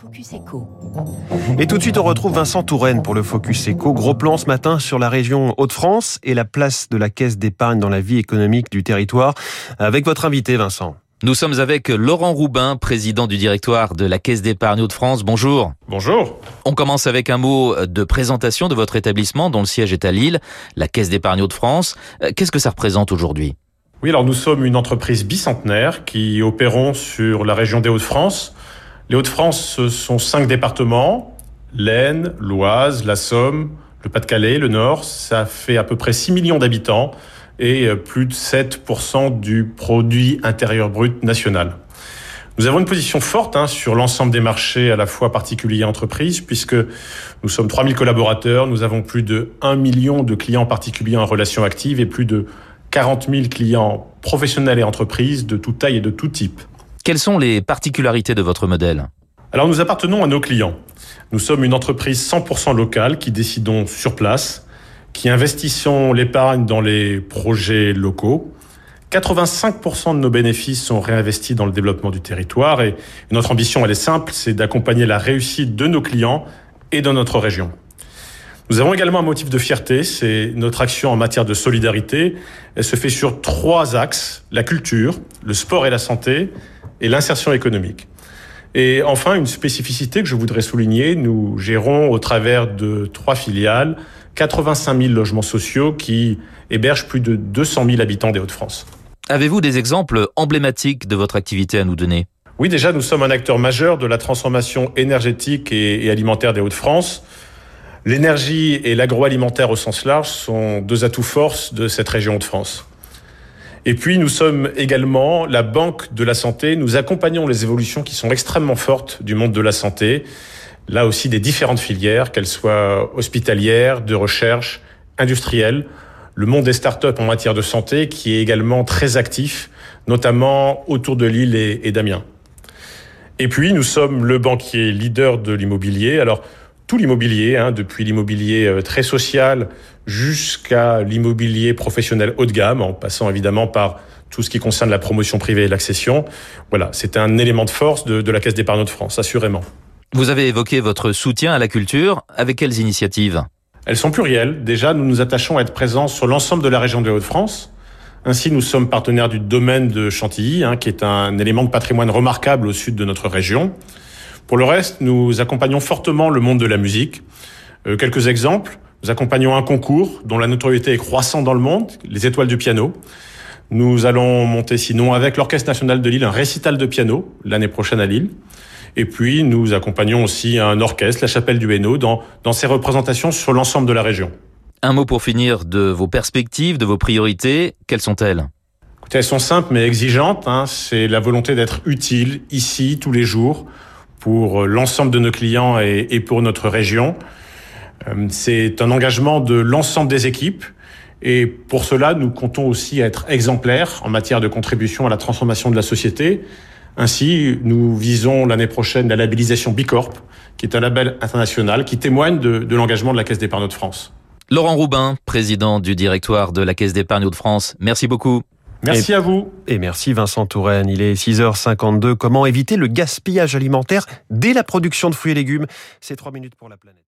Focus Echo. Et tout de suite, on retrouve Vincent Touraine pour le Focus Echo. Gros plan ce matin sur la région Hauts-de-France et la place de la caisse d'épargne dans la vie économique du territoire. Avec votre invité, Vincent. Nous sommes avec Laurent Roubin, président du directoire de la Caisse d'épargne Hauts-de-France. Bonjour. Bonjour. On commence avec un mot de présentation de votre établissement dont le siège est à Lille, la Caisse d'épargne Hauts-de-France. Qu'est-ce que ça représente aujourd'hui? Oui, alors nous sommes une entreprise bicentenaire qui opérons sur la région des Hauts-de-France les Hauts-de-France, ce sont cinq départements, l'Aisne, l'Oise, la Somme, le Pas-de-Calais, le Nord. Ça fait à peu près 6 millions d'habitants et euh, plus de 7% du produit intérieur brut national. Nous avons une position forte hein, sur l'ensemble des marchés, à la fois particuliers et entreprises, puisque nous sommes 3000 collaborateurs, nous avons plus de 1 million de clients particuliers en relation active et plus de 40 000 clients professionnels et entreprises de toute taille et de tout type. Quelles sont les particularités de votre modèle? Alors nous appartenons à nos clients. Nous sommes une entreprise 100% locale qui décidons sur place, qui investissons l'épargne dans les projets locaux. 85% de nos bénéfices sont réinvestis dans le développement du territoire et notre ambition, elle est simple, c'est d'accompagner la réussite de nos clients et de notre région. Nous avons également un motif de fierté, c'est notre action en matière de solidarité. Elle se fait sur trois axes, la culture, le sport et la santé, et l'insertion économique. Et enfin, une spécificité que je voudrais souligner, nous gérons au travers de trois filiales 85 000 logements sociaux qui hébergent plus de 200 000 habitants des Hauts-de-France. Avez-vous des exemples emblématiques de votre activité à nous donner? Oui, déjà, nous sommes un acteur majeur de la transformation énergétique et, alimentaire des Hauts-de-France. L'énergie et l'agroalimentaire au sens large sont deux atouts forces de cette région de France. Et puis, nous sommes également la banque de la santé. Nous accompagnons les évolutions qui sont extrêmement fortes du monde de la santé. Là aussi, des différentes filières, qu'elles soient hospitalières, de recherche, industrielles. Le monde des startups en matière de santé qui est également très actif, notamment autour de Lille et, d'Amiens. Et puis, nous sommes le banquier leader de l'immobilier. Alors, tout l'immobilier, hein, depuis l'immobilier euh, très social jusqu'à l'immobilier professionnel haut de gamme, en passant évidemment par tout ce qui concerne la promotion privée et l'accession. Voilà, c'est un élément de force de, de la Caisse d'épargne de France, assurément. Vous avez évoqué votre soutien à la culture. Avec quelles initiatives? Elles sont plurielles. Déjà, nous nous attachons à être présents sur l'ensemble de la région de Hauts-de-France. Ainsi, nous sommes partenaires du domaine de Chantilly, hein, qui est un élément de patrimoine remarquable au sud de notre région. Pour le reste, nous accompagnons fortement le monde de la musique. Euh, quelques exemples. Nous accompagnons un concours dont la notoriété est croissante dans le monde, les étoiles du piano. Nous allons monter sinon avec l'Orchestre national de Lille un récital de piano l'année prochaine à Lille. Et puis nous accompagnons aussi un orchestre, la Chapelle du Hainaut, dans, dans ses représentations sur l'ensemble de la région. Un mot pour finir de vos perspectives, de vos priorités. Quelles sont-elles? Elles sont simples mais exigeantes. Hein. C'est la volonté d'être utile ici tous les jours pour l'ensemble de nos clients et, pour notre région. Euh, c'est un engagement de l'ensemble des équipes. Et pour cela, nous comptons aussi être exemplaires en matière de contribution à la transformation de la société. Ainsi, nous visons l'année prochaine la labellisation Bicorp, qui est un label international qui témoigne de, de l'engagement de la Caisse d'épargne de France. Laurent Roubin, président du directoire de la Caisse d'épargne de France, merci beaucoup. Merci à vous. Et merci Vincent Touraine. Il est 6h52. Comment éviter le gaspillage alimentaire dès la production de fruits et légumes? C'est trois minutes pour la planète.